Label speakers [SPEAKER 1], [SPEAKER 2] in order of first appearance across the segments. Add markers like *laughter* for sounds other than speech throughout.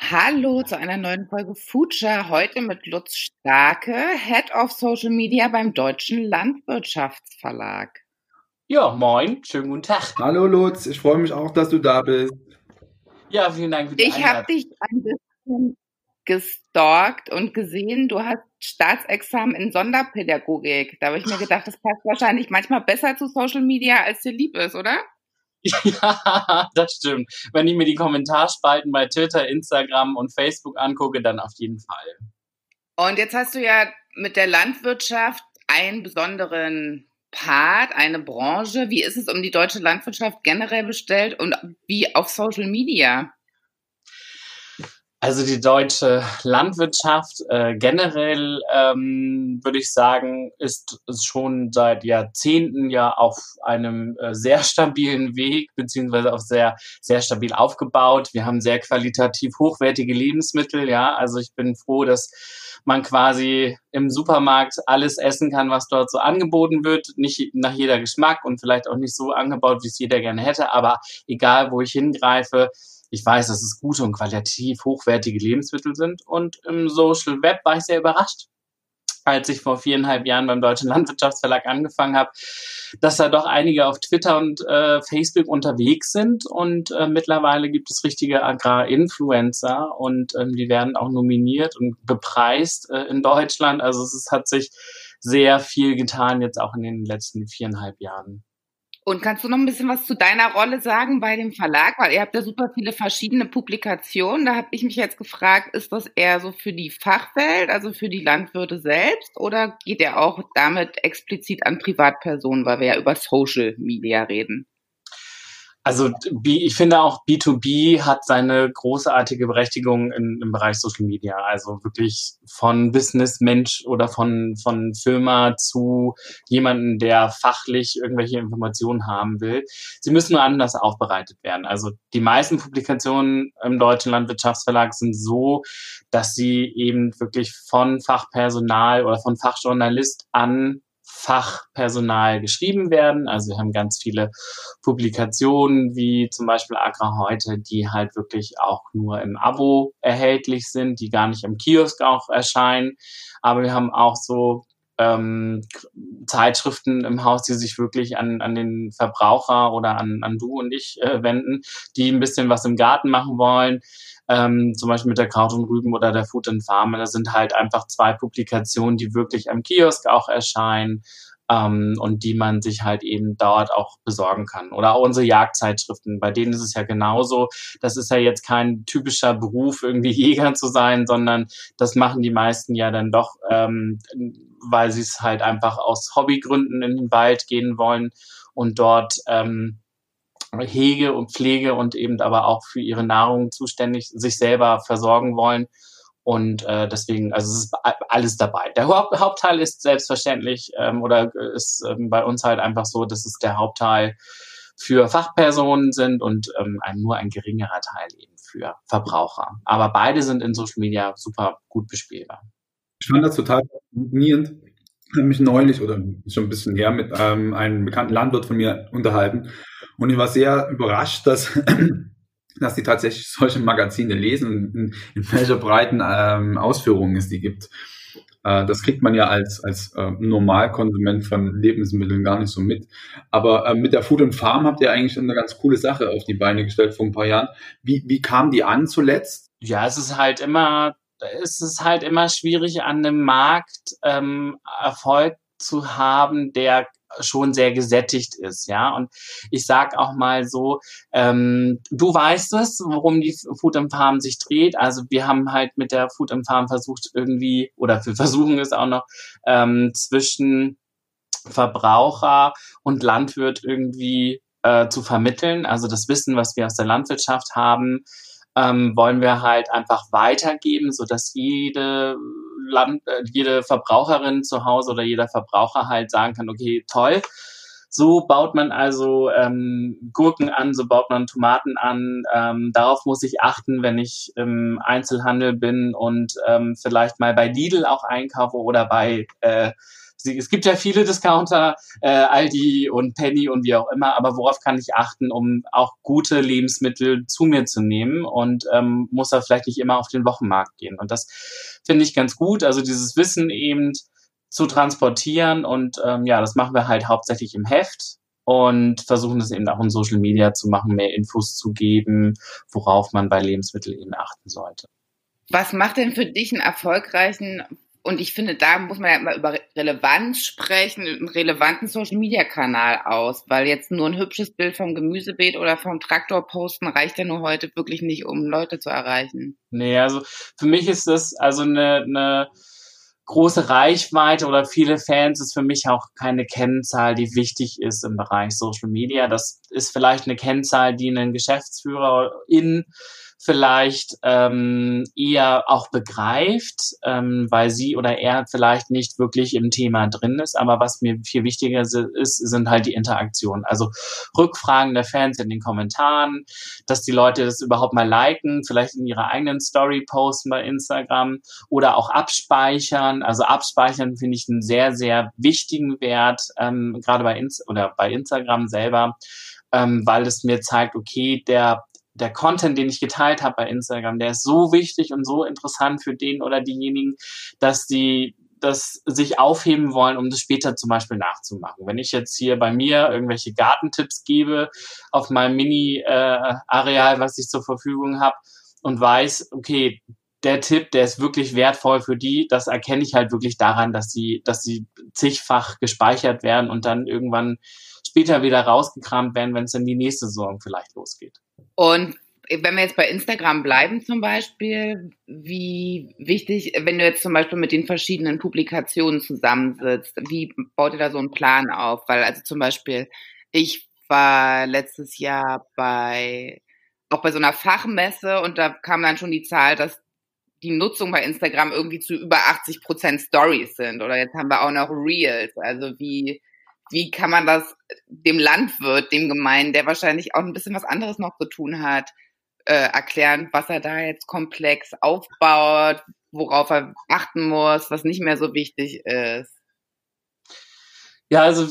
[SPEAKER 1] Hallo zu einer neuen Folge Future. Heute mit Lutz Starke, Head of Social Media beim Deutschen Landwirtschaftsverlag.
[SPEAKER 2] Ja, moin, schönen guten Tag.
[SPEAKER 3] Hallo Lutz, ich freue mich auch, dass du da bist.
[SPEAKER 2] Ja, vielen Dank für die
[SPEAKER 1] Ich habe dich ein bisschen gestalkt und gesehen, du hast Staatsexamen in Sonderpädagogik. Da habe ich mir gedacht, das passt wahrscheinlich manchmal besser zu Social Media, als dir lieb ist, oder?
[SPEAKER 2] Ja, *laughs* das stimmt. Wenn ich mir die Kommentarspalten bei Twitter, Instagram und Facebook angucke, dann auf jeden Fall.
[SPEAKER 1] Und jetzt hast du ja mit der Landwirtschaft einen besonderen Part, eine Branche. Wie ist es um die deutsche Landwirtschaft generell bestellt und wie auf Social Media?
[SPEAKER 2] Also die deutsche Landwirtschaft äh, generell, ähm, würde ich sagen, ist, ist schon seit Jahrzehnten ja auf einem äh, sehr stabilen Weg, beziehungsweise auch sehr, sehr stabil aufgebaut. Wir haben sehr qualitativ hochwertige Lebensmittel, ja. Also ich bin froh, dass man quasi im Supermarkt alles essen kann, was dort so angeboten wird. Nicht nach jeder Geschmack und vielleicht auch nicht so angebaut, wie es jeder gerne hätte, aber egal, wo ich hingreife, ich weiß, dass es gute und qualitativ hochwertige Lebensmittel sind. Und im Social Web war ich sehr überrascht, als ich vor viereinhalb Jahren beim Deutschen Landwirtschaftsverlag angefangen habe, dass da doch einige auf Twitter und äh, Facebook unterwegs sind. Und äh, mittlerweile gibt es richtige Agrarinfluencer und ähm, die werden auch nominiert und bepreist äh, in Deutschland. Also es, es hat sich sehr viel getan jetzt auch in den letzten viereinhalb Jahren.
[SPEAKER 1] Und kannst du noch ein bisschen was zu deiner Rolle sagen bei dem Verlag? Weil ihr habt ja super viele verschiedene Publikationen. Da habe ich mich jetzt gefragt, ist das eher so für die Fachwelt, also für die Landwirte selbst, oder geht er auch damit explizit an Privatpersonen, weil wir ja über Social Media reden?
[SPEAKER 2] Also ich finde auch B2B hat seine großartige Berechtigung in, im Bereich Social Media. Also wirklich von Businessmensch oder von, von Firma zu jemanden, der fachlich irgendwelche Informationen haben will. Sie müssen nur anders aufbereitet werden. Also die meisten Publikationen im Deutschen Landwirtschaftsverlag sind so, dass sie eben wirklich von Fachpersonal oder von Fachjournalist an Fachpersonal geschrieben werden. Also wir haben ganz viele Publikationen wie zum Beispiel Agra heute, die halt wirklich auch nur im Abo erhältlich sind, die gar nicht im Kiosk auch erscheinen. Aber wir haben auch so ähm, Zeitschriften im Haus, die sich wirklich an, an den Verbraucher oder an, an du und ich äh, wenden, die ein bisschen was im Garten machen wollen ähm, zum Beispiel mit der Kraut und Rüben oder der Food and Farm. Das sind halt einfach zwei Publikationen, die wirklich am Kiosk auch erscheinen ähm, und die man sich halt eben dort auch besorgen kann. Oder auch unsere Jagdzeitschriften, bei denen ist es ja genauso. Das ist ja jetzt kein typischer Beruf, irgendwie *laughs* Jäger zu sein, sondern das machen die meisten ja dann doch, ähm, weil sie es halt einfach aus Hobbygründen in den Wald gehen wollen und dort ähm, Hege und Pflege und eben aber auch für ihre Nahrung zuständig sich selber versorgen wollen. Und äh, deswegen, also es ist alles dabei. Der Haupt Hauptteil ist selbstverständlich ähm, oder ist ähm, bei uns halt einfach so, dass es der Hauptteil für Fachpersonen sind und ähm, ein, nur ein geringerer Teil eben für Verbraucher. Aber beide sind in Social Media super gut bespielbar.
[SPEAKER 3] Ich fand das total faszinierend. Habe mich neulich oder schon ein bisschen her mit ähm, einem bekannten Landwirt von mir unterhalten und ich war sehr überrascht, dass, *clears throat* dass die tatsächlich solche Magazine lesen in, in welcher breiten ähm, Ausführungen es die gibt. Äh, das kriegt man ja als, als äh, Normalkonsument von Lebensmitteln gar nicht so mit. Aber äh, mit der Food and Farm habt ihr eigentlich eine ganz coole Sache auf die Beine gestellt vor ein paar Jahren. Wie, wie kam die an zuletzt?
[SPEAKER 2] Ja, es ist halt immer, es ist halt immer schwierig an einem Markt ähm, Erfolg zu haben, der schon sehr gesättigt ist, ja. Und ich sag auch mal so, ähm, du weißt es, worum die Food and Farm sich dreht. Also wir haben halt mit der Food and Farm versucht irgendwie, oder wir *laughs* versuchen es auch noch, ähm, zwischen Verbraucher und Landwirt irgendwie äh, zu vermitteln. Also das Wissen, was wir aus der Landwirtschaft haben, ähm, wollen wir halt einfach weitergeben, so dass jede Land, äh, jede Verbraucherin zu Hause oder jeder Verbraucher halt sagen kann, okay, toll, so baut man also ähm, Gurken an, so baut man Tomaten an. Ähm, darauf muss ich achten, wenn ich im Einzelhandel bin und ähm, vielleicht mal bei Lidl auch einkaufe oder bei äh, es gibt ja viele Discounter, äh, Aldi und Penny und wie auch immer, aber worauf kann ich achten, um auch gute Lebensmittel zu mir zu nehmen und ähm, muss da vielleicht nicht immer auf den Wochenmarkt gehen. Und das finde ich ganz gut. Also dieses Wissen eben zu transportieren und ähm, ja, das machen wir halt hauptsächlich im Heft und versuchen das eben auch in Social Media zu machen, mehr Infos zu geben, worauf man bei Lebensmitteln eben achten sollte.
[SPEAKER 1] Was macht denn für dich einen erfolgreichen und ich finde, da muss man ja immer über Relevanz sprechen, einen relevanten Social-Media-Kanal aus, weil jetzt nur ein hübsches Bild vom Gemüsebeet oder vom Traktor posten reicht ja nur heute wirklich nicht, um Leute zu erreichen.
[SPEAKER 2] Nee, also für mich ist das also eine, eine große Reichweite oder viele Fans ist für mich auch keine Kennzahl, die wichtig ist im Bereich Social Media. Das ist vielleicht eine Kennzahl, die einen Geschäftsführer in vielleicht ähm, eher auch begreift, ähm, weil sie oder er vielleicht nicht wirklich im Thema drin ist. Aber was mir viel wichtiger ist, sind halt die Interaktionen. Also Rückfragen der Fans in den Kommentaren, dass die Leute das überhaupt mal liken, vielleicht in ihrer eigenen Story posten bei Instagram oder auch abspeichern. Also abspeichern finde ich einen sehr, sehr wichtigen Wert, ähm, gerade bei, Inst bei Instagram selber, ähm, weil es mir zeigt, okay, der der Content, den ich geteilt habe bei Instagram, der ist so wichtig und so interessant für den oder diejenigen, dass die das sich aufheben wollen, um das später zum Beispiel nachzumachen. Wenn ich jetzt hier bei mir irgendwelche Gartentipps gebe auf meinem Mini-Areal, äh, was ich zur Verfügung habe und weiß, okay, der Tipp, der ist wirklich wertvoll für die, das erkenne ich halt wirklich daran, dass sie, dass sie zigfach gespeichert werden und dann irgendwann später wieder rausgekramt werden, wenn es in die nächste Saison vielleicht losgeht.
[SPEAKER 1] Und wenn wir jetzt bei Instagram bleiben zum Beispiel, wie wichtig, wenn du jetzt zum Beispiel mit den verschiedenen Publikationen zusammensitzt, wie baut ihr da so einen Plan auf? Weil also zum Beispiel, ich war letztes Jahr bei, auch bei so einer Fachmesse und da kam dann schon die Zahl, dass die Nutzung bei Instagram irgendwie zu über 80 Prozent Stories sind. Oder jetzt haben wir auch noch Reels. Also wie, wie kann man das dem Landwirt, dem Gemeinen, der wahrscheinlich auch ein bisschen was anderes noch zu tun hat, äh, erklären, was er da jetzt komplex aufbaut, worauf er achten muss, was nicht mehr so wichtig ist.
[SPEAKER 2] Ja, also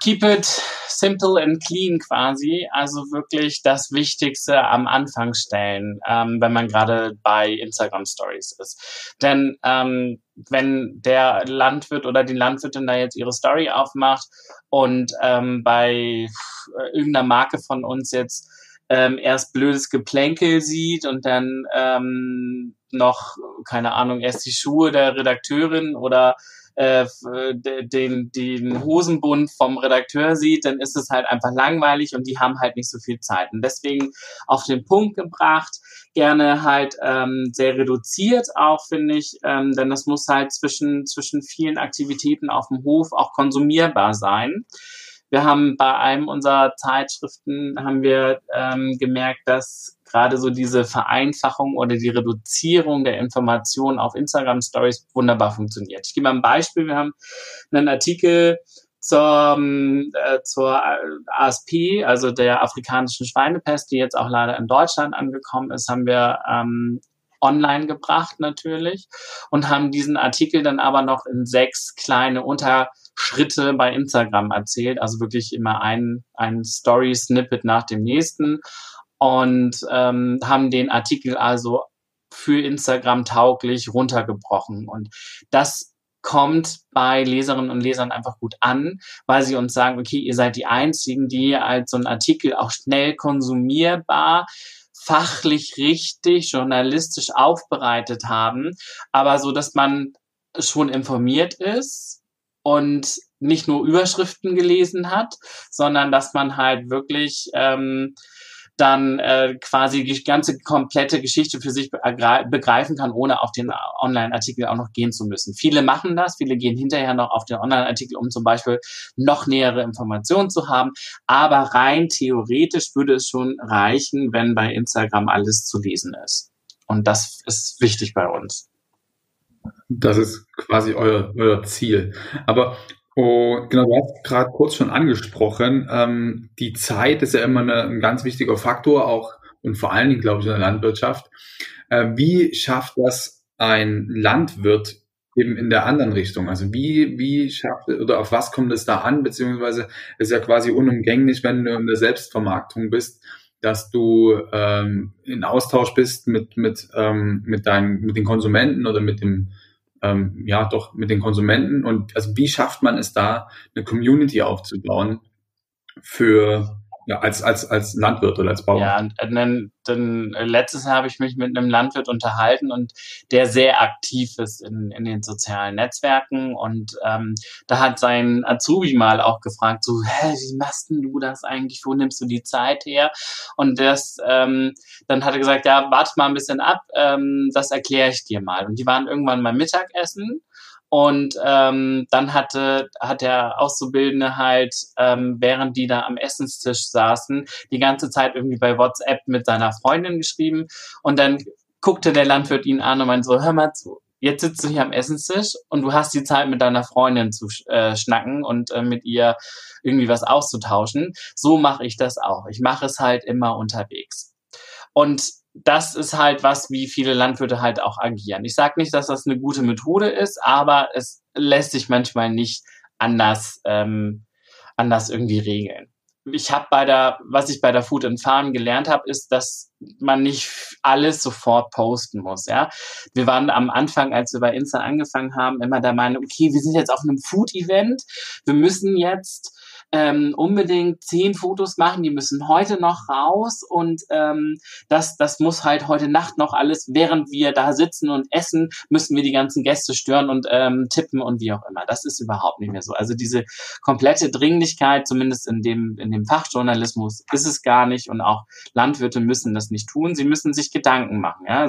[SPEAKER 2] keep it simple and clean quasi. Also wirklich das Wichtigste am Anfang stellen, ähm, wenn man gerade bei Instagram Stories ist. Denn ähm, wenn der Landwirt oder die Landwirtin da jetzt ihre Story aufmacht und ähm, bei äh, irgendeiner Marke von uns jetzt ähm, erst blödes Geplänkel sieht und dann ähm, noch, keine Ahnung, erst die Schuhe der Redakteurin oder äh, den, den Hosenbund vom Redakteur sieht, dann ist es halt einfach langweilig und die haben halt nicht so viel Zeit. Und deswegen auf den Punkt gebracht, gerne halt ähm, sehr reduziert auch, finde ich, ähm, denn das muss halt zwischen, zwischen vielen Aktivitäten auf dem Hof auch konsumierbar sein. Wir haben bei einem unserer Zeitschriften haben wir ähm, gemerkt, dass gerade so diese Vereinfachung oder die Reduzierung der Informationen auf Instagram Stories wunderbar funktioniert. Ich gebe mal ein Beispiel. Wir haben einen Artikel zur, äh, zur ASP, also der afrikanischen Schweinepest, die jetzt auch leider in Deutschland angekommen ist, haben wir ähm, online gebracht natürlich und haben diesen Artikel dann aber noch in sechs kleine Unterschritte bei Instagram erzählt, also wirklich immer ein, ein Story-Snippet nach dem nächsten und ähm, haben den Artikel also für Instagram tauglich runtergebrochen. Und das kommt bei Leserinnen und Lesern einfach gut an, weil sie uns sagen, okay, ihr seid die Einzigen, die als so einen Artikel auch schnell konsumierbar, fachlich richtig, journalistisch aufbereitet haben, aber so, dass man schon informiert ist und nicht nur Überschriften gelesen hat, sondern dass man halt wirklich ähm, dann äh, quasi die ganze komplette Geschichte für sich begreifen kann, ohne auf den Online-Artikel auch noch gehen zu müssen. Viele machen das, viele gehen hinterher noch auf den Online-Artikel, um zum Beispiel noch nähere Informationen zu haben. Aber rein theoretisch würde es schon reichen, wenn bei Instagram alles zu lesen ist. Und das ist wichtig bei uns.
[SPEAKER 3] Das ist quasi euer, euer Ziel. Aber Oh, genau, du hast gerade kurz schon angesprochen, ähm, die Zeit ist ja immer eine, ein ganz wichtiger Faktor, auch und vor allen Dingen, glaube ich, in der Landwirtschaft. Äh, wie schafft das ein Landwirt eben in der anderen Richtung? Also wie, wie schafft oder auf was kommt es da an? Beziehungsweise ist ja quasi unumgänglich, wenn du in der Selbstvermarktung bist, dass du ähm, in Austausch bist mit, mit, ähm, mit, deinen, mit den Konsumenten oder mit dem ähm, ja doch mit den Konsumenten. Und also wie schafft man es da, eine Community aufzubauen für ja, als, als, als Landwirt oder als Bauer.
[SPEAKER 2] Ja, dann, dann letztes Jahr habe ich mich mit einem Landwirt unterhalten und der sehr aktiv ist in, in den sozialen Netzwerken und ähm, da hat sein Azubi mal auch gefragt, so, hä, wie machst denn du das eigentlich? Wo nimmst du die Zeit her? Und das, ähm, dann hat er gesagt, ja, warte mal ein bisschen ab, ähm, das erkläre ich dir mal. Und die waren irgendwann mal Mittagessen und ähm, dann hatte, hat der Auszubildende halt, ähm, während die da am Essenstisch saßen, die ganze Zeit irgendwie bei WhatsApp mit seiner Freundin geschrieben. Und dann guckte der Landwirt ihn an und meinte so, hör mal zu, jetzt sitzt du hier am Essenstisch und du hast die Zeit mit deiner Freundin zu äh, schnacken und äh, mit ihr irgendwie was auszutauschen. So mache ich das auch. Ich mache es halt immer unterwegs. Und das ist halt was, wie viele Landwirte halt auch agieren. Ich sage nicht, dass das eine gute Methode ist, aber es lässt sich manchmal nicht anders, ähm, anders irgendwie regeln. Ich habe bei der, was ich bei der Food and Farm gelernt habe, ist, dass man nicht alles sofort posten muss. Ja, wir waren am Anfang, als wir bei Insta angefangen haben, immer der Meinung, okay, wir sind jetzt auf einem Food-Event, wir müssen jetzt ähm, unbedingt zehn Fotos machen, die müssen heute noch raus und ähm, das, das muss halt heute Nacht noch alles, während wir da sitzen und essen, müssen wir die ganzen Gäste stören und ähm, tippen und wie auch immer. Das ist überhaupt nicht mehr so. Also diese komplette Dringlichkeit, zumindest in dem, in dem Fachjournalismus, ist es gar nicht und auch Landwirte müssen das nicht tun. Sie müssen sich Gedanken machen. Ja?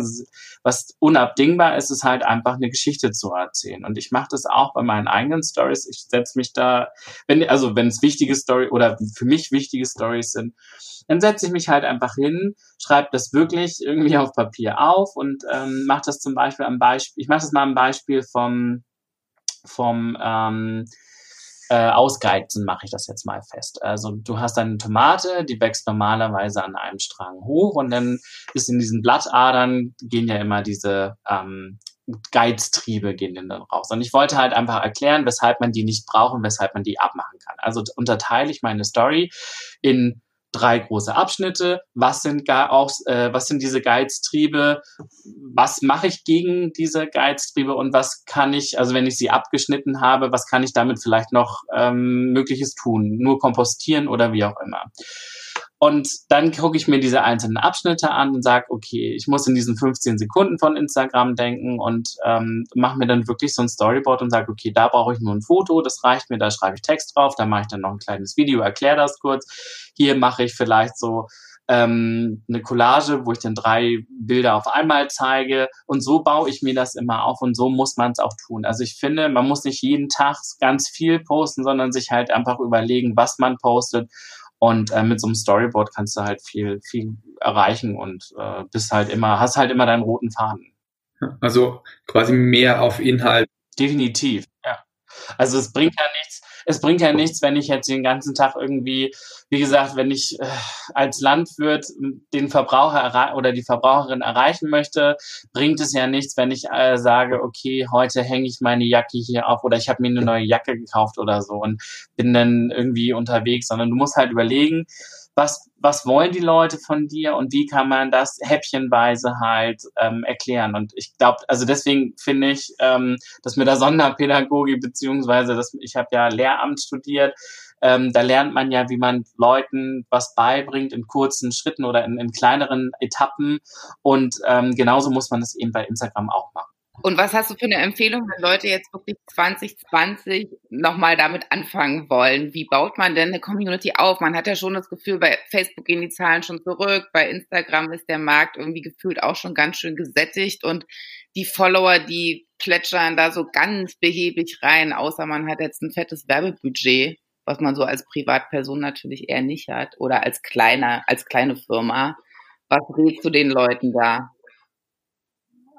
[SPEAKER 2] Was unabdingbar ist, ist halt einfach eine Geschichte zu erzählen. Und ich mache das auch bei meinen eigenen Stories. Ich setze mich da, wenn, also wenn es wichtig wichtige Story oder für mich wichtige Stories sind, dann setze ich mich halt einfach hin, schreibe das wirklich irgendwie auf Papier auf und ähm, mache das zum Beispiel am Beispiel, ich mache das mal am Beispiel vom, vom ähm, äh, Ausgeizen mache ich das jetzt mal fest. Also du hast eine Tomate, die wächst normalerweise an einem Strang hoch und dann ist in diesen Blattadern gehen ja immer diese ähm, Geiztriebe gehen dann raus. Und ich wollte halt einfach erklären, weshalb man die nicht braucht und weshalb man die abmachen kann. Also unterteile ich meine Story in drei große Abschnitte. Was sind gar auch, äh, was sind diese Geiztriebe? Was mache ich gegen diese Geiztriebe und was kann ich, also wenn ich sie abgeschnitten habe, was kann ich damit vielleicht noch ähm, Mögliches tun? Nur kompostieren oder wie auch immer. Und dann gucke ich mir diese einzelnen Abschnitte an und sage, okay, ich muss in diesen 15 Sekunden von Instagram denken und ähm, mache mir dann wirklich so ein Storyboard und sage, okay, da brauche ich nur ein Foto, das reicht mir, da schreibe ich Text drauf, da mache ich dann noch ein kleines Video, erkläre das kurz. Hier mache ich vielleicht so ähm, eine Collage, wo ich dann drei Bilder auf einmal zeige. Und so baue ich mir das immer auf und so muss man es auch tun. Also ich finde, man muss nicht jeden Tag ganz viel posten, sondern sich halt einfach überlegen, was man postet und äh, mit so einem Storyboard kannst du halt viel, viel erreichen und äh, bist halt immer, hast halt immer deinen roten Faden.
[SPEAKER 3] Also quasi mehr auf Inhalt.
[SPEAKER 2] Definitiv, ja. Also es bringt ja nichts, es bringt ja nichts, wenn ich jetzt den ganzen Tag irgendwie, wie gesagt, wenn ich äh, als Landwirt den Verbraucher oder die Verbraucherin erreichen möchte, bringt es ja nichts, wenn ich äh, sage, okay, heute hänge ich meine Jacke hier auf oder ich habe mir eine neue Jacke gekauft oder so und bin dann irgendwie unterwegs, sondern du musst halt überlegen, was, was wollen die Leute von dir und wie kann man das häppchenweise halt ähm, erklären. Und ich glaube, also deswegen finde ich, ähm, dass mit der Sonderpädagogik, beziehungsweise dass, ich habe ja Lehramt studiert, ähm, da lernt man ja, wie man Leuten was beibringt in kurzen Schritten oder in, in kleineren Etappen. Und ähm, genauso muss man es eben bei Instagram auch machen.
[SPEAKER 1] Und was hast du für eine Empfehlung, wenn Leute jetzt wirklich 2020 nochmal damit anfangen wollen? Wie baut man denn eine Community auf? Man hat ja schon das Gefühl, bei Facebook gehen die Zahlen schon zurück, bei Instagram ist der Markt irgendwie gefühlt auch schon ganz schön gesättigt und die Follower, die plätschern da so ganz behäbig rein, außer man hat jetzt ein fettes Werbebudget, was man so als Privatperson natürlich eher nicht hat oder als kleiner, als kleine Firma. Was rätst du den Leuten da?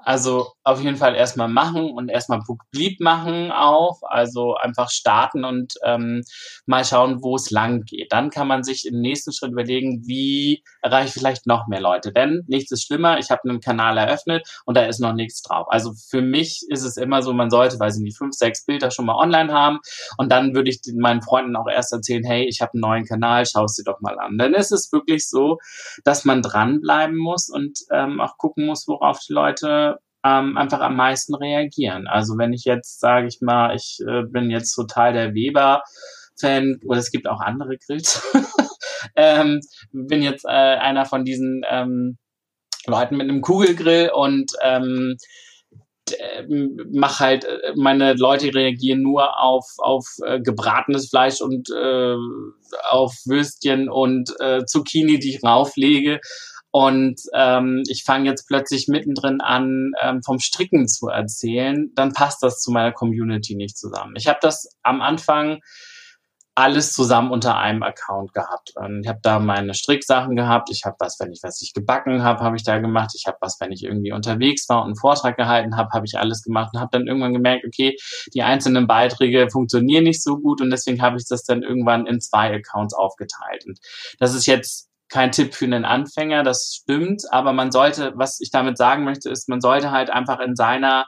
[SPEAKER 2] Also auf jeden Fall erstmal machen und erstmal publik machen auch, also einfach starten und ähm, mal schauen, wo es lang geht. Dann kann man sich im nächsten Schritt überlegen, wie erreiche ich vielleicht noch mehr Leute. Denn nichts ist schlimmer, ich habe einen Kanal eröffnet und da ist noch nichts drauf. Also für mich ist es immer so, man sollte, weiß ich nicht, fünf, sechs Bilder schon mal online haben und dann würde ich meinen Freunden auch erst erzählen, hey, ich habe einen neuen Kanal, schau es dir doch mal an. Dann ist es wirklich so, dass man dranbleiben muss und ähm, auch gucken muss, worauf die Leute ähm, einfach am meisten reagieren. Also wenn ich jetzt, sage ich mal, ich äh, bin jetzt total der Weber-Fan, oder es gibt auch andere Grills, *laughs* ähm, bin jetzt äh, einer von diesen ähm, Leuten mit einem Kugelgrill und ähm, mach halt, äh, meine Leute reagieren nur auf, auf äh, gebratenes Fleisch und äh, auf Würstchen und äh, Zucchini, die ich rauflege und ähm, ich fange jetzt plötzlich mittendrin an, ähm, vom Stricken zu erzählen, dann passt das zu meiner Community nicht zusammen. Ich habe das am Anfang alles zusammen unter einem Account gehabt. Und ich habe da meine Stricksachen gehabt. Ich habe was, wenn ich was ich gebacken habe, habe ich da gemacht. Ich habe was, wenn ich irgendwie unterwegs war und einen Vortrag gehalten habe, habe ich alles gemacht und habe dann irgendwann gemerkt, okay, die einzelnen Beiträge funktionieren nicht so gut und deswegen habe ich das dann irgendwann in zwei Accounts aufgeteilt. Und das ist jetzt kein Tipp für einen Anfänger, das stimmt, aber man sollte, was ich damit sagen möchte, ist, man sollte halt einfach in seiner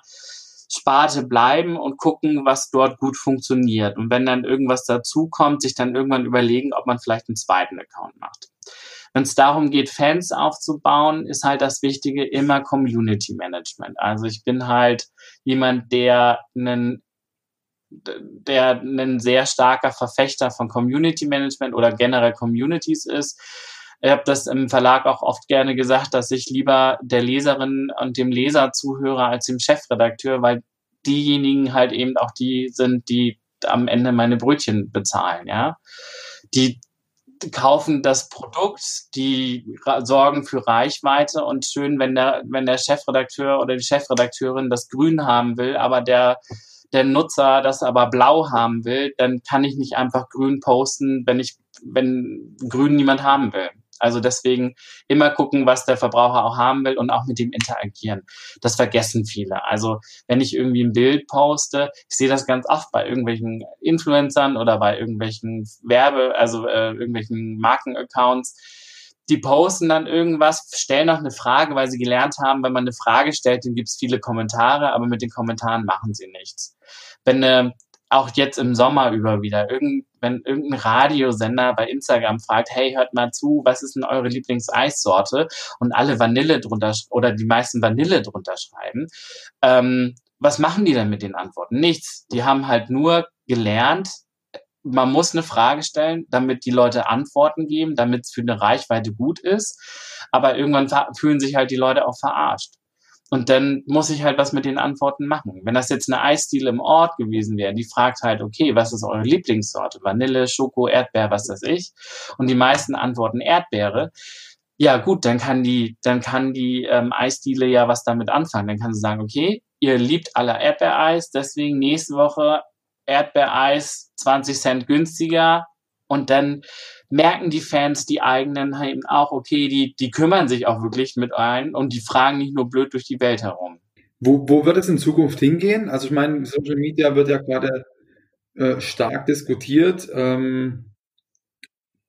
[SPEAKER 2] Sparte bleiben und gucken, was dort gut funktioniert. Und wenn dann irgendwas dazukommt, sich dann irgendwann überlegen, ob man vielleicht einen zweiten Account macht. Wenn es darum geht, Fans aufzubauen, ist halt das Wichtige immer Community Management. Also ich bin halt jemand, der einen der ein sehr starker Verfechter von Community Management oder generell Communities ist ich habe das im Verlag auch oft gerne gesagt, dass ich lieber der Leserin und dem Leser zuhöre als dem Chefredakteur, weil diejenigen halt eben auch die sind, die am Ende meine Brötchen bezahlen, ja. Die kaufen das Produkt, die sorgen für Reichweite und schön, wenn der, wenn der Chefredakteur oder die Chefredakteurin das Grün haben will, aber der, der Nutzer das aber blau haben will, dann kann ich nicht einfach grün posten, wenn ich, wenn grün niemand haben will. Also deswegen immer gucken, was der Verbraucher auch haben will und auch mit dem interagieren. Das vergessen viele. Also wenn ich irgendwie ein Bild poste, ich sehe das ganz oft bei irgendwelchen Influencern oder bei irgendwelchen Werbe, also äh, irgendwelchen Markenaccounts, die posten dann irgendwas, stellen noch eine Frage, weil sie gelernt haben, wenn man eine Frage stellt, dann gibt es viele Kommentare, aber mit den Kommentaren machen sie nichts. Wenn eine auch jetzt im Sommer über wieder, irgend, wenn irgendein Radiosender bei Instagram fragt, hey, hört mal zu, was ist denn eure Lieblingseissorte? Und alle Vanille drunter oder die meisten Vanille drunter schreiben. Ähm, was machen die denn mit den Antworten? Nichts. Die haben halt nur gelernt, man muss eine Frage stellen, damit die Leute Antworten geben, damit es für eine Reichweite gut ist. Aber irgendwann fühlen sich halt die Leute auch verarscht. Und dann muss ich halt was mit den Antworten machen. Wenn das jetzt eine Eisdiele im Ort gewesen wäre, die fragt halt, okay, was ist eure Lieblingssorte? Vanille, Schoko, Erdbeer, was weiß ich. Und die meisten antworten Erdbeere. Ja, gut, dann kann die, dann kann die ähm, Eisdiele ja was damit anfangen. Dann kann sie sagen, okay, ihr liebt alle Erdbeereis, deswegen nächste Woche Erdbeereis 20 Cent günstiger. Und dann merken die Fans, die eigenen eben auch, okay, die, die kümmern sich auch wirklich mit ein und die fragen nicht nur blöd durch die Welt herum.
[SPEAKER 3] Wo, wo wird es in Zukunft hingehen? Also ich meine, Social Media wird ja gerade äh, stark diskutiert. Ähm,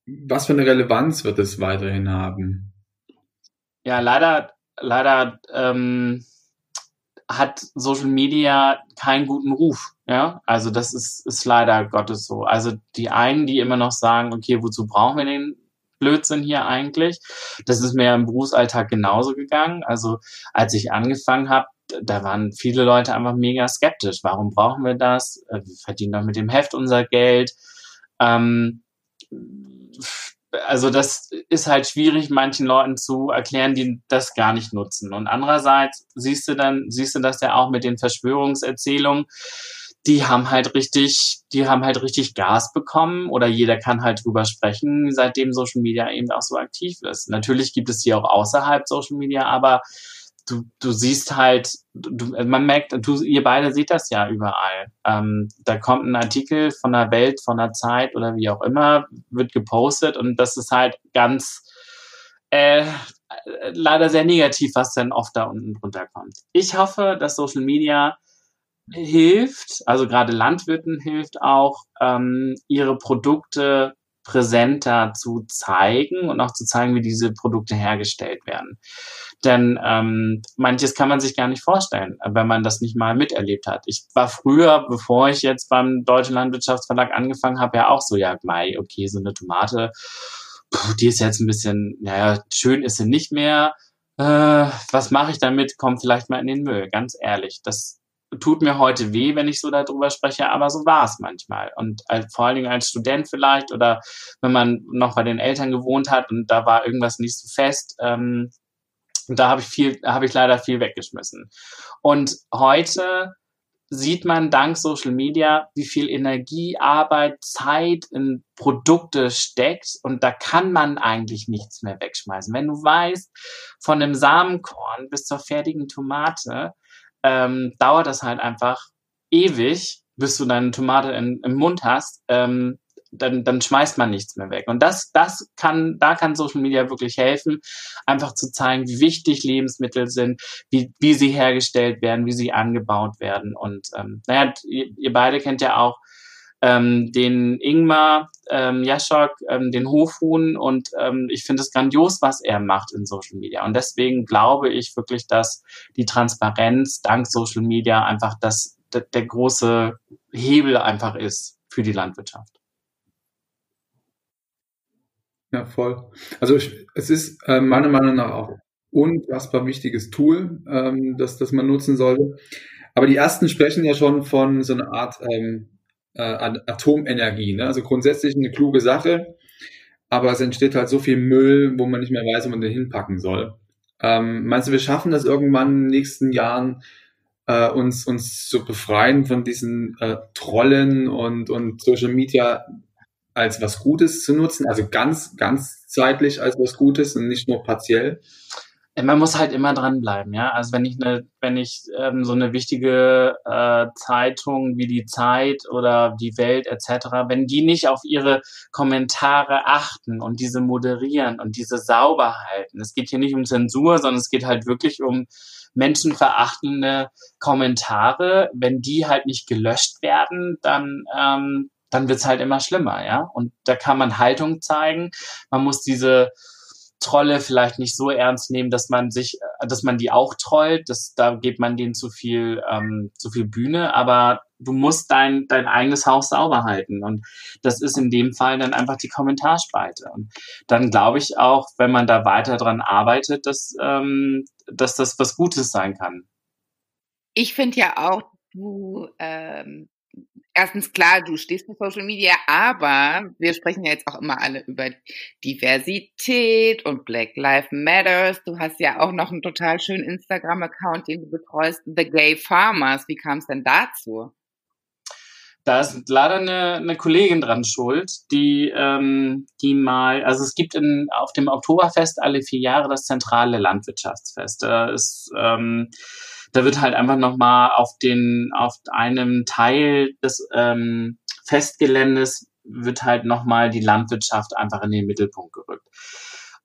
[SPEAKER 3] was für eine Relevanz wird es weiterhin haben?
[SPEAKER 2] Ja, leider, leider ähm, hat Social Media keinen guten Ruf. Ja, also das ist, ist leider Gottes so. Also die einen, die immer noch sagen, okay, wozu brauchen wir den Blödsinn hier eigentlich? Das ist mir im Berufsalltag genauso gegangen. Also als ich angefangen habe, da waren viele Leute einfach mega skeptisch. Warum brauchen wir das? Äh, wir verdienen doch mit dem Heft unser Geld. Ähm, also das ist halt schwierig, manchen Leuten zu erklären, die das gar nicht nutzen. Und andererseits siehst du dann, siehst du das ja auch mit den Verschwörungserzählungen, die haben halt richtig, die haben halt richtig Gas bekommen oder jeder kann halt drüber sprechen, seitdem Social Media eben auch so aktiv ist. Natürlich gibt es die auch außerhalb Social Media, aber du, du siehst halt, du, man merkt, du, ihr beide seht das ja überall. Ähm, da kommt ein Artikel von der Welt, von der Zeit oder wie auch immer, wird gepostet und das ist halt ganz äh, leider sehr negativ, was dann oft da unten drunter kommt. Ich hoffe, dass Social Media hilft, also gerade Landwirten hilft auch, ähm, ihre Produkte präsenter zu zeigen und auch zu zeigen, wie diese Produkte hergestellt werden. Denn ähm, manches kann man sich gar nicht vorstellen, wenn man das nicht mal miterlebt hat. Ich war früher, bevor ich jetzt beim Deutschen Landwirtschaftsverlag angefangen habe, ja auch so, ja, Mai, okay, so eine Tomate, puh, die ist jetzt ein bisschen, naja, schön ist sie nicht mehr. Äh, was mache ich damit? Kommt vielleicht mal in den Müll, ganz ehrlich. Das tut mir heute weh, wenn ich so darüber spreche, aber so war es manchmal. Und als, vor allen Dingen als Student vielleicht oder wenn man noch bei den Eltern gewohnt hat und da war irgendwas nicht so fest, ähm, da habe ich viel, habe ich leider viel weggeschmissen. Und heute sieht man dank Social Media, wie viel Energie, Arbeit, Zeit in Produkte steckt und da kann man eigentlich nichts mehr wegschmeißen. Wenn du weißt, von dem Samenkorn bis zur fertigen Tomate, ähm, dauert das halt einfach ewig, bis du deine Tomate in, im Mund hast. Ähm, dann, dann schmeißt man nichts mehr weg. Und das, das kann, da kann Social Media wirklich helfen, einfach zu zeigen, wie wichtig Lebensmittel sind, wie, wie sie hergestellt werden, wie sie angebaut werden. Und ähm, naja, ihr, ihr beide kennt ja auch ähm, den Ingmar ähm, Jaschok, ähm, den Hofhuhn und ähm, ich finde es grandios, was er macht in Social Media. Und deswegen glaube ich wirklich, dass die Transparenz dank Social Media einfach das, der, große Hebel einfach ist für die Landwirtschaft.
[SPEAKER 3] Ja, voll. Also es ist äh, meiner Meinung nach auch unfassbar wichtiges Tool, ähm, das, das man nutzen sollte. Aber die ersten sprechen ja schon von so einer Art ähm, äh, Atomenergie. Ne? Also grundsätzlich eine kluge Sache, aber es entsteht halt so viel Müll, wo man nicht mehr weiß, wo man den hinpacken soll. Ähm, meinst du, wir schaffen das irgendwann in den nächsten Jahren, äh, uns, uns zu befreien von diesen äh, Trollen und, und Social Media als was Gutes zu nutzen, also ganz, ganz zeitlich als was Gutes und nicht nur partiell?
[SPEAKER 2] Man muss halt immer dranbleiben, ja. Also wenn ich eine, wenn ich ähm, so eine wichtige äh, Zeitung wie die Zeit oder die Welt etc., wenn die nicht auf ihre Kommentare achten und diese moderieren und diese sauber halten, es geht hier nicht um Zensur, sondern es geht halt wirklich um menschenverachtende Kommentare. Wenn die halt nicht gelöscht werden, dann ähm, dann wird's halt immer schlimmer, ja. Und da kann man Haltung zeigen. Man muss diese Trolle vielleicht nicht so ernst nehmen, dass man sich, dass man die auch trollt. Das, da gibt man denen zu viel, ähm, zu viel Bühne. Aber du musst dein, dein eigenes Haus sauber halten. Und das ist in dem Fall dann einfach die Kommentarspalte. Und dann glaube ich auch, wenn man da weiter dran arbeitet, dass, ähm, dass das was Gutes sein kann.
[SPEAKER 1] Ich finde ja auch, du ähm, erstens klar, du stehst für Social Media, aber wir sprechen ja jetzt auch immer alle über Diversität und Black Lives Matters. Du hast ja auch noch einen total schönen Instagram-Account, den du betreust, The Gay Farmers. Wie kam es denn dazu?
[SPEAKER 2] Da ist leider eine, eine Kollegin dran schuld, die, ähm, die mal, also es gibt in, auf dem Oktoberfest alle vier Jahre das zentrale Landwirtschaftsfest. Da ist ähm, da wird halt einfach nochmal auf den, auf einem Teil des ähm, Festgeländes wird halt nochmal die Landwirtschaft einfach in den Mittelpunkt gerückt.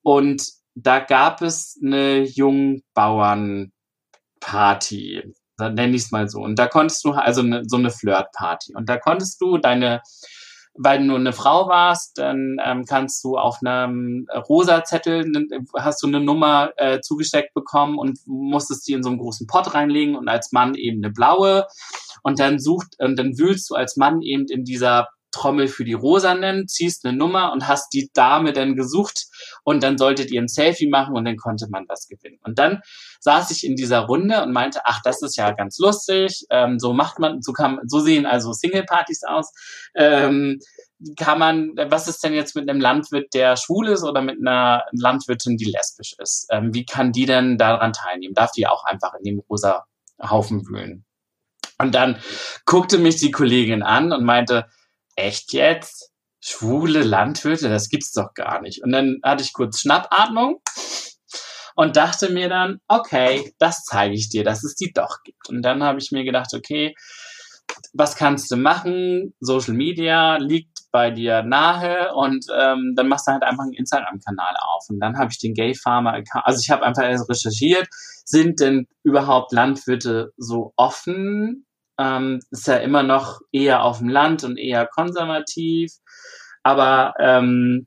[SPEAKER 2] Und da gab es eine Jungbauernparty, nenne ich es mal so. Und da konntest du also eine, so eine Flirtparty. Und da konntest du deine weil du nur eine Frau warst, dann ähm, kannst du auf einem rosa Zettel hast du eine Nummer äh, zugesteckt bekommen und musstest die in so einen großen Pott reinlegen und als Mann eben eine blaue. Und dann sucht und dann wühlst du als Mann eben in dieser Trommel für die Rosanen, ziehst eine Nummer und hast die Dame dann gesucht und dann solltet ihr ein Selfie machen und dann konnte man das gewinnen. Und dann saß ich in dieser Runde und meinte, ach, das ist ja ganz lustig, ähm, so macht man, so kann, so sehen also Single-Partys aus. Ähm, kann man, was ist denn jetzt mit einem Landwirt, der schwul ist oder mit einer Landwirtin, die lesbisch ist? Ähm, wie kann die denn daran teilnehmen? Darf die auch einfach in dem rosa Haufen wühlen? Und dann guckte mich die Kollegin an und meinte, echt jetzt? Schwule Landwirte, das gibt's doch gar nicht. Und dann hatte ich kurz Schnappatmung und dachte mir dann, okay, das zeige ich dir, dass es die doch gibt. Und dann habe ich mir gedacht, okay, was kannst du machen? Social Media liegt bei dir nahe und ähm, dann machst du halt einfach einen Instagram-Kanal auf. Und dann habe ich den Gay Farmer Account, also ich habe einfach recherchiert, sind denn überhaupt Landwirte so offen? Ähm, ist ja immer noch eher auf dem Land und eher konservativ. Aber ähm,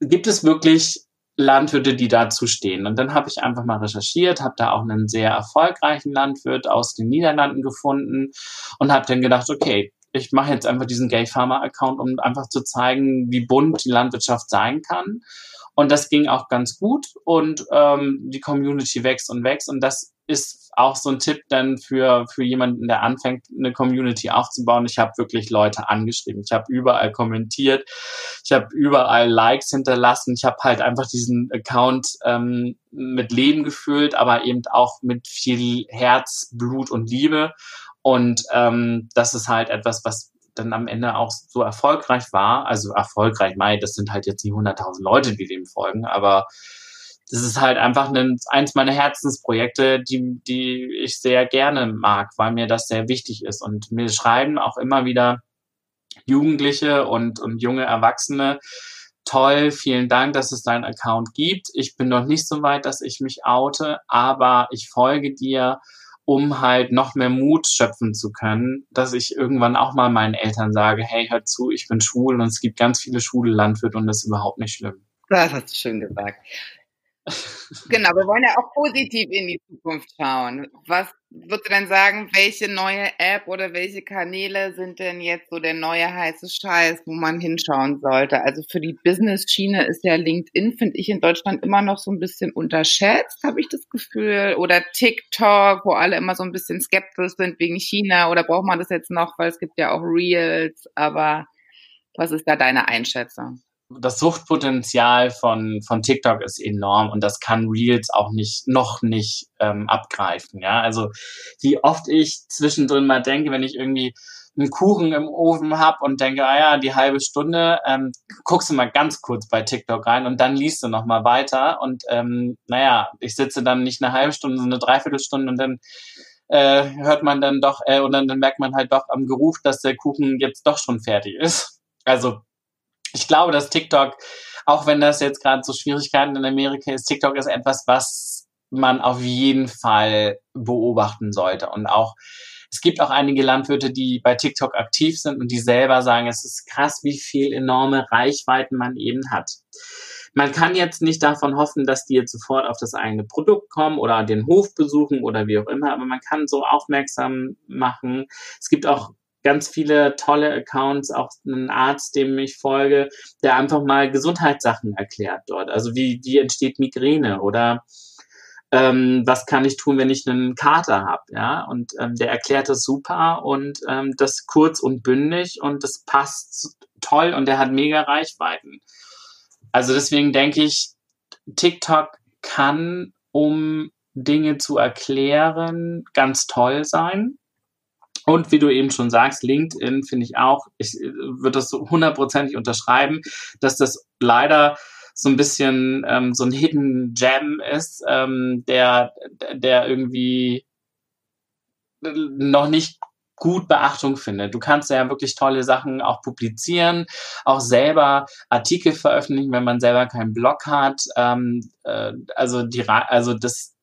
[SPEAKER 2] gibt es wirklich Landwirte, die dazu stehen. Und dann habe ich einfach mal recherchiert, habe da auch einen sehr erfolgreichen Landwirt aus den Niederlanden gefunden und habe dann gedacht, okay, ich mache jetzt einfach diesen Gay Farmer Account, um einfach zu zeigen, wie bunt die Landwirtschaft sein kann. Und das ging auch ganz gut und ähm, die Community wächst und wächst und das ist auch so ein Tipp dann für, für jemanden, der anfängt, eine Community aufzubauen. Ich habe wirklich Leute angeschrieben. Ich habe überall kommentiert. Ich habe überall Likes hinterlassen. Ich habe halt einfach diesen Account ähm, mit Leben gefüllt, aber eben auch mit viel Herz, Blut und Liebe. Und ähm, das ist halt etwas, was dann am Ende auch so erfolgreich war. Also erfolgreich, Mai, das sind halt jetzt nicht 100.000 Leute, die dem folgen, aber das ist halt einfach ein, eins meiner Herzensprojekte, die, die ich sehr gerne mag, weil mir das sehr wichtig ist. Und mir schreiben auch immer wieder Jugendliche und, und junge Erwachsene, toll, vielen Dank, dass es deinen Account gibt. Ich bin noch nicht so weit, dass ich mich oute, aber ich folge dir, um halt noch mehr Mut schöpfen zu können, dass ich irgendwann auch mal meinen Eltern sage, hey, hört zu, ich bin schwul und es gibt ganz viele schwule Landwirte und das ist überhaupt nicht schlimm.
[SPEAKER 1] Das hast du schön gesagt. Genau, wir wollen ja auch positiv in die Zukunft schauen. Was würdest du denn sagen, welche neue App oder welche Kanäle sind denn jetzt so der neue heiße Scheiß, wo man hinschauen sollte? Also für die Business-Schiene ist ja LinkedIn, finde ich, in Deutschland immer noch so ein bisschen unterschätzt, habe ich das Gefühl. Oder TikTok, wo alle immer so ein bisschen skeptisch sind wegen China. Oder braucht man das jetzt noch, weil es gibt ja auch Reels. Aber was ist da deine Einschätzung?
[SPEAKER 2] Das Suchtpotenzial von, von TikTok ist enorm und das kann Reels auch nicht, noch nicht ähm, abgreifen. Ja, also wie oft ich zwischendrin mal denke, wenn ich irgendwie einen Kuchen im Ofen hab und denke, ah ja, die halbe Stunde, ähm, guckst du mal ganz kurz bei TikTok rein und dann liest du noch mal weiter und ähm, naja, ich sitze dann nicht eine halbe Stunde, sondern eine Dreiviertelstunde und dann äh, hört man dann doch, äh, und dann, dann merkt man halt doch am Geruch, dass der Kuchen jetzt doch schon fertig ist. Also ich glaube, dass TikTok, auch wenn das jetzt gerade so Schwierigkeiten in Amerika ist, TikTok ist etwas, was man auf jeden Fall beobachten sollte. Und auch, es gibt auch einige Landwirte, die bei TikTok aktiv sind und die selber sagen, es ist krass, wie viel enorme Reichweiten man eben hat. Man kann jetzt nicht davon hoffen, dass die jetzt sofort auf das eigene Produkt kommen oder den Hof besuchen oder wie auch immer, aber man kann so aufmerksam machen. Es gibt auch ganz viele tolle Accounts, auch einen Arzt, dem ich folge, der einfach mal Gesundheitssachen erklärt dort. Also wie, wie entsteht Migräne oder ähm, was kann ich tun, wenn ich einen Kater habe, ja? Und ähm, der erklärt das super und ähm, das kurz und bündig und das passt toll und der hat mega Reichweiten. Also deswegen denke ich, TikTok kann, um Dinge zu erklären, ganz toll sein. Und wie du eben schon sagst, LinkedIn finde ich auch, ich äh, würde das so hundertprozentig unterschreiben, dass das leider so ein bisschen ähm, so ein Hidden Gem ist, ähm, der, der irgendwie noch nicht gut Beachtung findet. Du kannst ja wirklich tolle Sachen auch publizieren, auch selber Artikel veröffentlichen, wenn man selber keinen Blog hat. Ähm, äh, also die, also das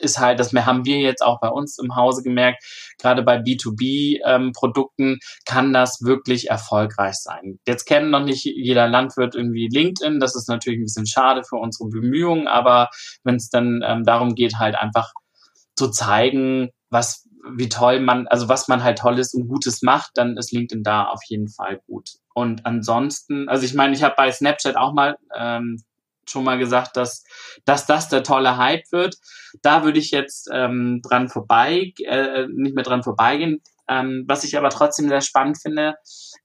[SPEAKER 2] ist halt, das haben wir jetzt auch bei uns im Hause gemerkt, gerade bei B2B-Produkten ähm, kann das wirklich erfolgreich sein. Jetzt kennen noch nicht jeder Landwirt irgendwie LinkedIn, das ist natürlich ein bisschen schade für unsere Bemühungen, aber wenn es dann ähm, darum geht, halt einfach zu zeigen, was, wie toll man, also was man halt Tolles und Gutes macht, dann ist LinkedIn da auf jeden Fall gut. Und ansonsten, also ich meine, ich habe bei Snapchat auch mal ähm, schon mal gesagt, dass, dass das der tolle Hype wird. Da würde ich jetzt ähm, dran vorbei, äh, nicht mehr dran vorbeigehen. Ähm, was ich aber trotzdem sehr spannend finde,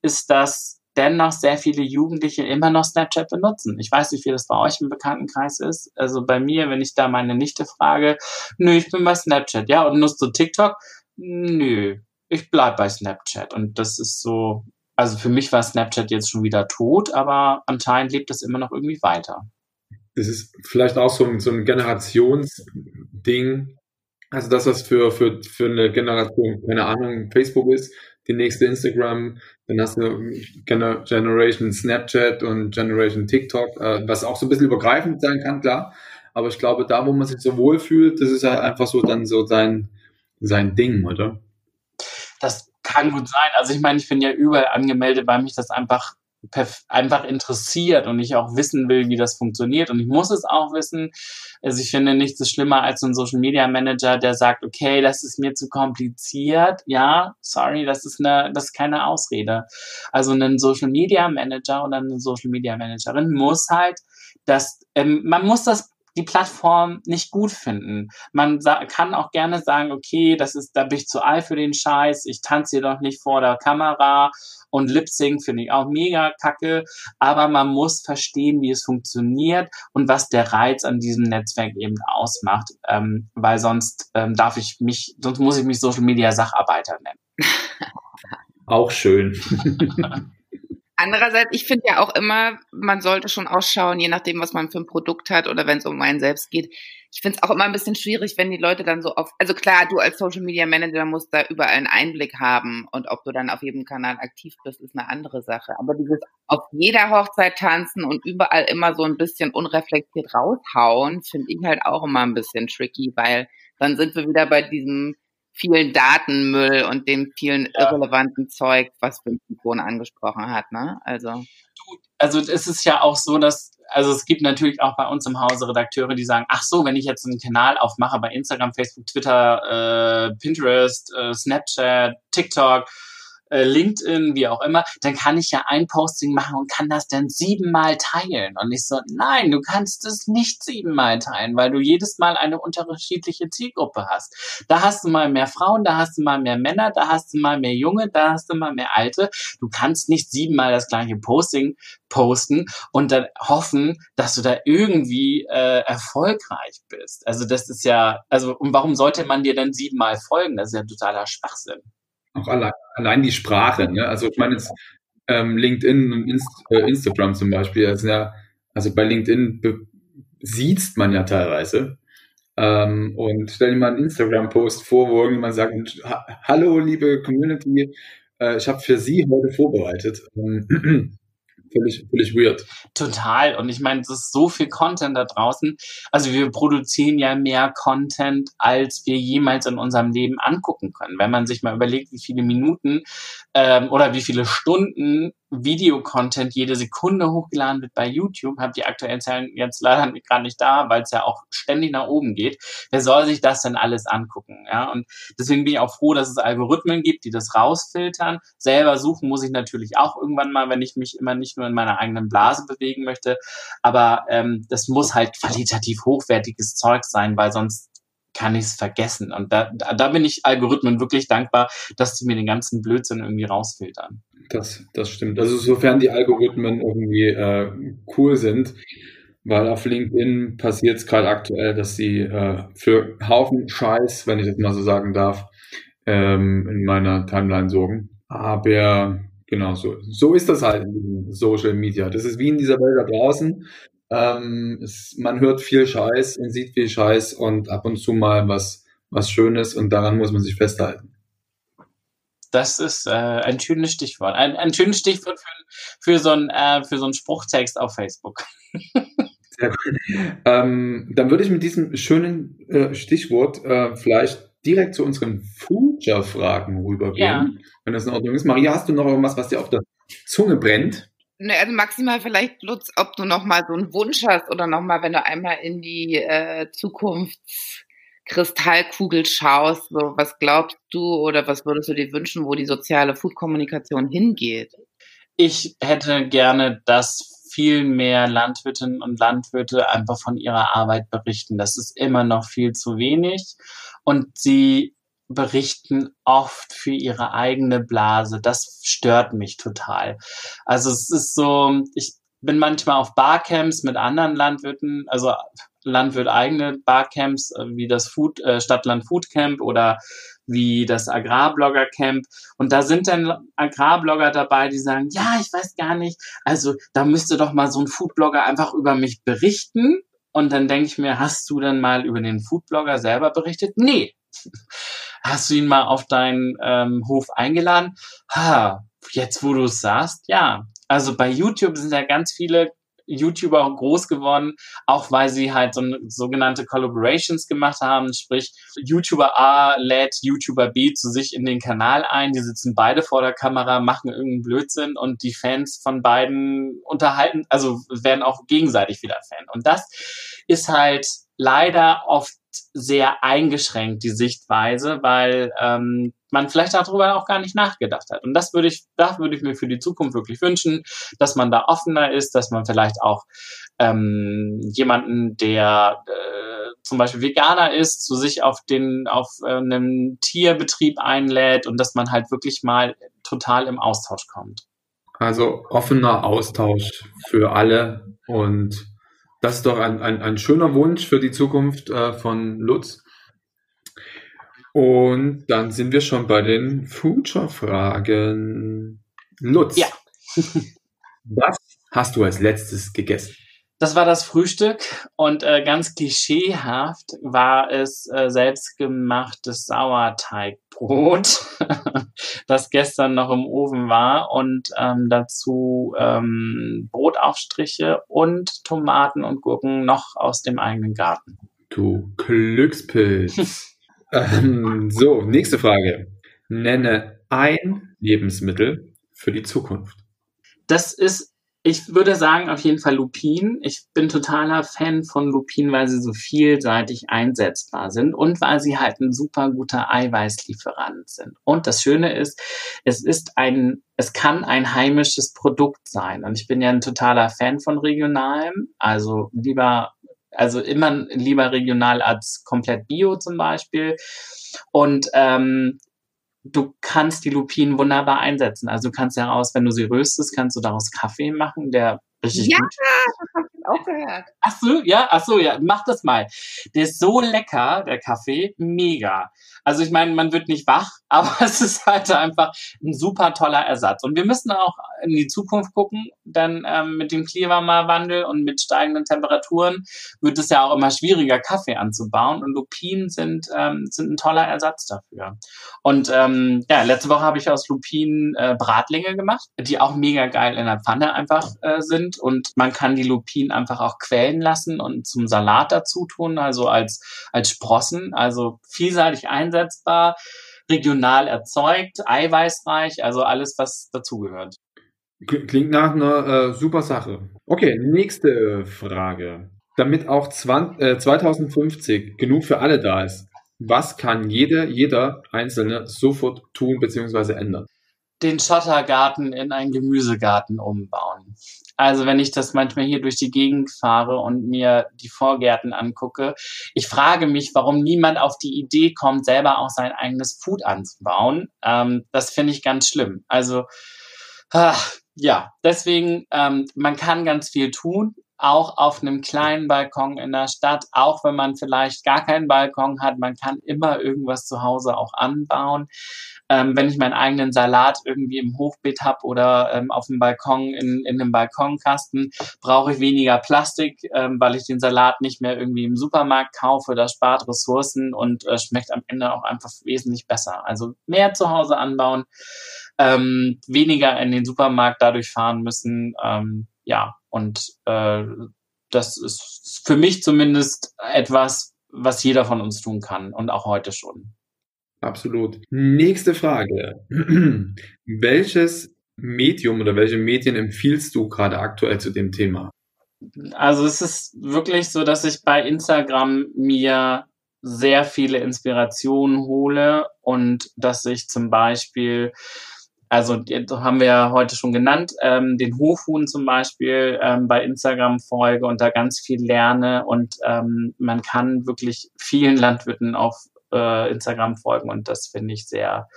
[SPEAKER 2] ist, dass dennoch sehr viele Jugendliche immer noch Snapchat benutzen. Ich weiß wie das bei euch im Bekanntenkreis ist. Also bei mir, wenn ich da meine Nichte frage, nö, ich bin bei Snapchat, ja, und nutzt du TikTok? Nö, ich bleib bei Snapchat. Und das ist so, also für mich war Snapchat jetzt schon wieder tot, aber anscheinend lebt es immer noch irgendwie weiter.
[SPEAKER 3] Das ist vielleicht auch so, so ein Generationsding. Also das, was für, für, für eine Generation, keine Ahnung, Facebook ist, die nächste Instagram, dann hast du Gener Generation Snapchat und Generation TikTok, äh, was auch so ein bisschen übergreifend sein kann, klar. Aber ich glaube, da, wo man sich so wohl fühlt, das ist halt einfach so dann so sein, sein Ding, oder?
[SPEAKER 2] Das kann gut sein. Also ich meine, ich bin ja überall angemeldet, weil mich das einfach einfach interessiert und ich auch wissen will, wie das funktioniert. Und ich muss es auch wissen. Also ich finde nichts so schlimmer als ein Social Media Manager, der sagt, okay, das ist mir zu kompliziert. Ja, sorry, das ist eine, das ist keine Ausrede. Also ein Social Media Manager oder eine Social Media Managerin muss halt das, ähm, man muss das die Plattform nicht gut finden. Man kann auch gerne sagen, okay, das ist, da bin ich zu alt für den Scheiß, ich tanze hier doch nicht vor der Kamera und Lip Sync finde ich auch mega kacke, aber man muss verstehen, wie es funktioniert und was der Reiz an diesem Netzwerk eben ausmacht, ähm, weil sonst ähm, darf ich mich, sonst muss ich mich Social Media Sacharbeiter nennen.
[SPEAKER 3] Auch schön. *laughs*
[SPEAKER 1] Andererseits, ich finde ja auch immer, man sollte schon ausschauen, je nachdem, was man für ein Produkt hat oder wenn es um einen selbst geht. Ich finde es auch immer ein bisschen schwierig, wenn die Leute dann so auf, also klar, du als Social Media Manager musst da überall einen Einblick haben und ob du dann auf jedem Kanal aktiv bist, ist eine andere Sache. Aber dieses auf jeder Hochzeit tanzen und überall immer so ein bisschen unreflektiert raushauen, finde ich halt auch immer ein bisschen tricky, weil dann sind wir wieder bei diesem vielen Datenmüll und dem vielen ja. irrelevanten Zeug, was Synchron angesprochen hat, ne? Also.
[SPEAKER 2] Also es ist ja auch so, dass, also es gibt natürlich auch bei uns im Hause Redakteure, die sagen, ach so, wenn ich jetzt einen Kanal aufmache bei Instagram, Facebook, Twitter, äh, Pinterest, äh, Snapchat, TikTok, äh, LinkedIn, wie auch immer, dann kann ich ja ein Posting machen und kann das dann siebenmal teilen. Und ich so, nein, du kannst es nicht siebenmal teilen, weil du jedes Mal eine unterschiedliche Zielgruppe hast. Da hast du mal mehr Frauen, da hast du mal mehr Männer, da hast du mal mehr Junge, da hast du mal mehr Alte. Du kannst nicht siebenmal das gleiche Posting posten und dann hoffen, dass du da irgendwie äh, erfolgreich bist. Also das ist ja, also und warum sollte man dir denn siebenmal folgen? Das ist ja totaler Schwachsinn
[SPEAKER 3] auch allein, allein die Sprache. Ne? Also ich meine jetzt ähm, LinkedIn und Inst äh, Instagram zum Beispiel, das ja, also bei LinkedIn sieht man ja teilweise. Ähm, und stell dir mal einen Instagram-Post vor, wo irgendjemand sagt, hallo liebe Community, äh, ich habe für Sie heute vorbereitet. Ähm, völlig, völlig weird.
[SPEAKER 2] Total. Und ich meine, es ist so viel Content da draußen. Also wir produzieren ja mehr Content, als wir jemals in unserem Leben angucken können. Wenn man sich mal überlegt, wie viele Minuten ähm, oder wie viele Stunden Videocontent jede Sekunde hochgeladen wird bei YouTube, habe die aktuellen Zahlen jetzt leider *laughs* gerade nicht da, weil es ja auch ständig nach oben geht. Wer soll sich das denn alles angucken? Ja, und deswegen bin ich auch froh, dass es Algorithmen gibt, die das rausfiltern. Selber suchen muss ich natürlich auch irgendwann mal, wenn ich mich immer nicht nur in meiner eigenen Blase bewegen möchte. Aber ähm, das muss halt qualitativ hochwertiges Zeug sein, weil sonst kann ich es vergessen. Und da, da bin ich Algorithmen wirklich dankbar, dass sie mir den ganzen Blödsinn irgendwie rausfiltern.
[SPEAKER 3] Das, das stimmt. Also sofern die Algorithmen irgendwie äh, cool sind, weil auf LinkedIn passiert es gerade aktuell, dass sie äh, für Haufen Scheiß, wenn ich das mal so sagen darf, ähm, in meiner Timeline sorgen. Aber genau so, so ist das halt in Social Media. Das ist wie in dieser Welt da draußen. Ähm, es, man hört viel Scheiß und sieht viel Scheiß und ab und zu mal was, was Schönes und daran muss man sich festhalten.
[SPEAKER 2] Das ist äh, ein schönes Stichwort. Ein, ein schönes Stichwort für, für, so ein, äh, für so einen Spruchtext auf Facebook. *laughs*
[SPEAKER 3] Sehr gut. Ähm, dann würde ich mit diesem schönen äh, Stichwort äh, vielleicht direkt zu unseren Future-Fragen rübergehen, ja. wenn das in Ordnung ist. Maria, hast du noch irgendwas, was dir auf der Zunge brennt?
[SPEAKER 1] Ne, also maximal vielleicht, Lutz, ob du noch mal so einen Wunsch hast oder noch mal, wenn du einmal in die äh, Zukunft Kristallkugel schaust, so was glaubst du oder was würdest du dir wünschen, wo die soziale Food-Kommunikation hingeht?
[SPEAKER 2] Ich hätte gerne, dass viel mehr Landwirtinnen und Landwirte einfach von ihrer Arbeit berichten. Das ist immer noch viel zu wenig. Und sie berichten oft für ihre eigene Blase. Das stört mich total. Also es ist so, ich bin manchmal auf Barcamps mit anderen Landwirten, also Landwirt eigene Barcamps, äh, wie das Food, äh, Stadtland Food Camp oder wie das Agrarblogger Camp. Und da sind dann Agrarblogger dabei, die sagen, ja, ich weiß gar nicht, also da müsste doch mal so ein Foodblogger einfach über mich berichten. Und dann denke ich mir, hast du dann mal über den Foodblogger selber berichtet? Nee. Hast du ihn mal auf deinen ähm, Hof eingeladen? Ha, jetzt wo du es sagst, ja. Also bei YouTube sind ja ganz viele YouTuber groß geworden, auch weil sie halt so sogenannte Collaborations gemacht haben, sprich YouTuber A lädt YouTuber B zu sich in den Kanal ein, die sitzen beide vor der Kamera, machen irgendeinen Blödsinn und die Fans von beiden unterhalten, also werden auch gegenseitig wieder Fan. Und das ist halt leider oft sehr eingeschränkt, die Sichtweise, weil ähm, man vielleicht darüber auch gar nicht nachgedacht hat. Und das würde ich, da würde ich mir für die Zukunft wirklich wünschen, dass man da offener ist, dass man vielleicht auch ähm, jemanden, der äh, zum Beispiel Veganer ist, zu sich auf den, auf äh, einem Tierbetrieb einlädt und dass man halt wirklich mal total im Austausch kommt.
[SPEAKER 3] Also offener Austausch für alle und das ist doch ein, ein, ein schöner Wunsch für die Zukunft äh, von Lutz. Und dann sind wir schon bei den Future-Fragen. Lutz,
[SPEAKER 2] ja. *laughs*
[SPEAKER 3] was hast du als letztes gegessen?
[SPEAKER 2] Das war das Frühstück und äh, ganz klischeehaft war es äh, selbstgemachtes Sauerteigbrot, *laughs* das gestern noch im Ofen war und ähm, dazu ähm, Brotaufstriche und Tomaten und Gurken noch aus dem eigenen Garten.
[SPEAKER 3] Du Glückspilz. *laughs* ähm, so, nächste Frage. Nenne ein Lebensmittel für die Zukunft.
[SPEAKER 2] Das ist ich würde sagen, auf jeden Fall Lupin. Ich bin totaler Fan von Lupin, weil sie so vielseitig einsetzbar sind und weil sie halt ein super guter Eiweißlieferant sind. Und das Schöne ist, es ist ein, es kann ein heimisches Produkt sein. Und ich bin ja ein totaler Fan von regionalem. Also lieber, also immer lieber regional als komplett bio zum Beispiel. Und ähm, du kannst die Lupinen wunderbar einsetzen. Also du kannst daraus, wenn du sie röstest, kannst du daraus Kaffee machen, der richtig
[SPEAKER 1] ja,
[SPEAKER 2] gut.
[SPEAKER 1] Auch gehört.
[SPEAKER 2] Ach so, ja, ach so, ja, mach das mal. Der ist so lecker, der Kaffee, mega. Also ich meine, man wird nicht wach, *laughs* aber es ist halt einfach ein super toller Ersatz. Und wir müssen auch in die Zukunft gucken, denn ähm, mit dem Klimawandel und mit steigenden Temperaturen wird es ja auch immer schwieriger, Kaffee anzubauen. Und Lupinen sind, ähm, sind ein toller Ersatz dafür. Und ähm, ja, letzte Woche habe ich aus Lupinen äh, Bratlinge gemacht, die auch mega geil in der Pfanne einfach äh, sind. Und man kann die Lupinen einfach auch quellen lassen und zum Salat dazu tun, also als, als Sprossen, also vielseitig einsetzbar regional erzeugt, eiweißreich, also alles, was dazugehört.
[SPEAKER 3] Klingt nach einer äh, super Sache. Okay, nächste Frage. Damit auch 20, äh, 2050 genug für alle da ist, was kann jeder, jeder Einzelne sofort tun bzw. ändern?
[SPEAKER 2] Den Schottergarten in einen Gemüsegarten umbauen. Also wenn ich das manchmal hier durch die Gegend fahre und mir die Vorgärten angucke, ich frage mich, warum niemand auf die Idee kommt, selber auch sein eigenes Food anzubauen. Ähm, das finde ich ganz schlimm. Also ach, ja, deswegen, ähm, man kann ganz viel tun, auch auf einem kleinen Balkon in der Stadt, auch wenn man vielleicht gar keinen Balkon hat, man kann immer irgendwas zu Hause auch anbauen. Ähm, wenn ich meinen eigenen Salat irgendwie im Hochbeet habe oder ähm, auf dem Balkon in, in einem Balkonkasten, brauche ich weniger Plastik, ähm, weil ich den Salat nicht mehr irgendwie im Supermarkt kaufe. Das spart Ressourcen und äh, schmeckt am Ende auch einfach wesentlich besser. Also mehr zu Hause anbauen, ähm, weniger in den Supermarkt dadurch fahren müssen. Ähm, ja, und äh, das ist für mich zumindest etwas, was jeder von uns tun kann und auch heute schon.
[SPEAKER 3] Absolut. Nächste Frage. *clears throat* Welches Medium oder welche Medien empfiehlst du gerade aktuell zu dem Thema?
[SPEAKER 2] Also es ist wirklich so, dass ich bei Instagram mir sehr viele Inspirationen hole und dass ich zum Beispiel also haben wir ja heute schon genannt, ähm, den Hofhuhn zum Beispiel ähm, bei Instagram folge und da ganz viel lerne und ähm, man kann wirklich vielen Landwirten auf äh, Instagram folgen und das finde ich sehr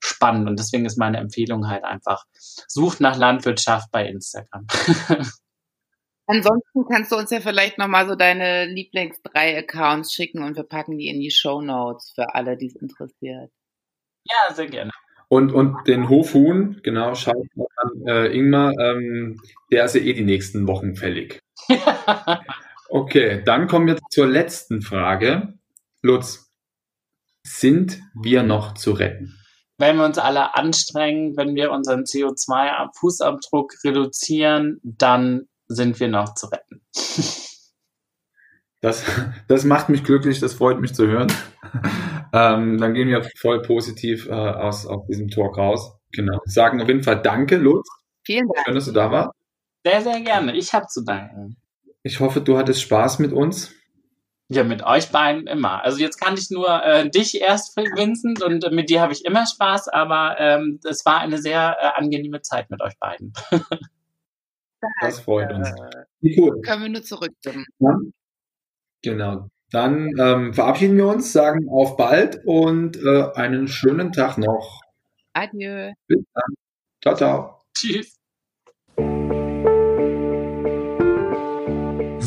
[SPEAKER 2] spannend und deswegen ist meine Empfehlung halt einfach, sucht nach Landwirtschaft bei Instagram. *laughs*
[SPEAKER 1] Ansonsten kannst du uns ja vielleicht nochmal so deine Lieblings drei Accounts schicken und wir packen die in die Show Notes für alle, die es interessiert.
[SPEAKER 2] Ja, sehr gerne.
[SPEAKER 3] Und, und den Hofhuhn, genau, schaut mal an äh, Ingmar, ähm, der ist ja eh die nächsten Wochen fällig. *laughs* okay, dann kommen wir zur letzten Frage. Lutz, sind wir noch zu retten?
[SPEAKER 2] Wenn wir uns alle anstrengen, wenn wir unseren CO2-Fußabdruck reduzieren, dann sind wir noch zu retten.
[SPEAKER 3] Das, das macht mich glücklich, das freut mich zu hören. *laughs* Ähm, dann gehen wir voll positiv äh, aus, aus diesem Talk raus. Genau. Sagen auf jeden Fall Danke, Lutz.
[SPEAKER 1] Vielen Dank.
[SPEAKER 3] Schön, dass du da warst.
[SPEAKER 2] Sehr, sehr gerne. Ich habe zu danken.
[SPEAKER 3] Ich hoffe, du hattest Spaß mit uns.
[SPEAKER 2] Ja, mit euch beiden immer. Also jetzt kann ich nur äh, dich erst, Vincent, und mit dir habe ich immer Spaß, aber ähm, es war eine sehr äh, angenehme Zeit mit euch beiden. *laughs*
[SPEAKER 3] das freut uns.
[SPEAKER 1] Äh, cool. Können wir nur zurückgeben.
[SPEAKER 3] Ja. Genau. Dann ähm, verabschieden wir uns, sagen auf bald und äh, einen schönen Tag noch.
[SPEAKER 1] Adieu.
[SPEAKER 3] Bis dann. Ciao, ciao.
[SPEAKER 2] Tschüss.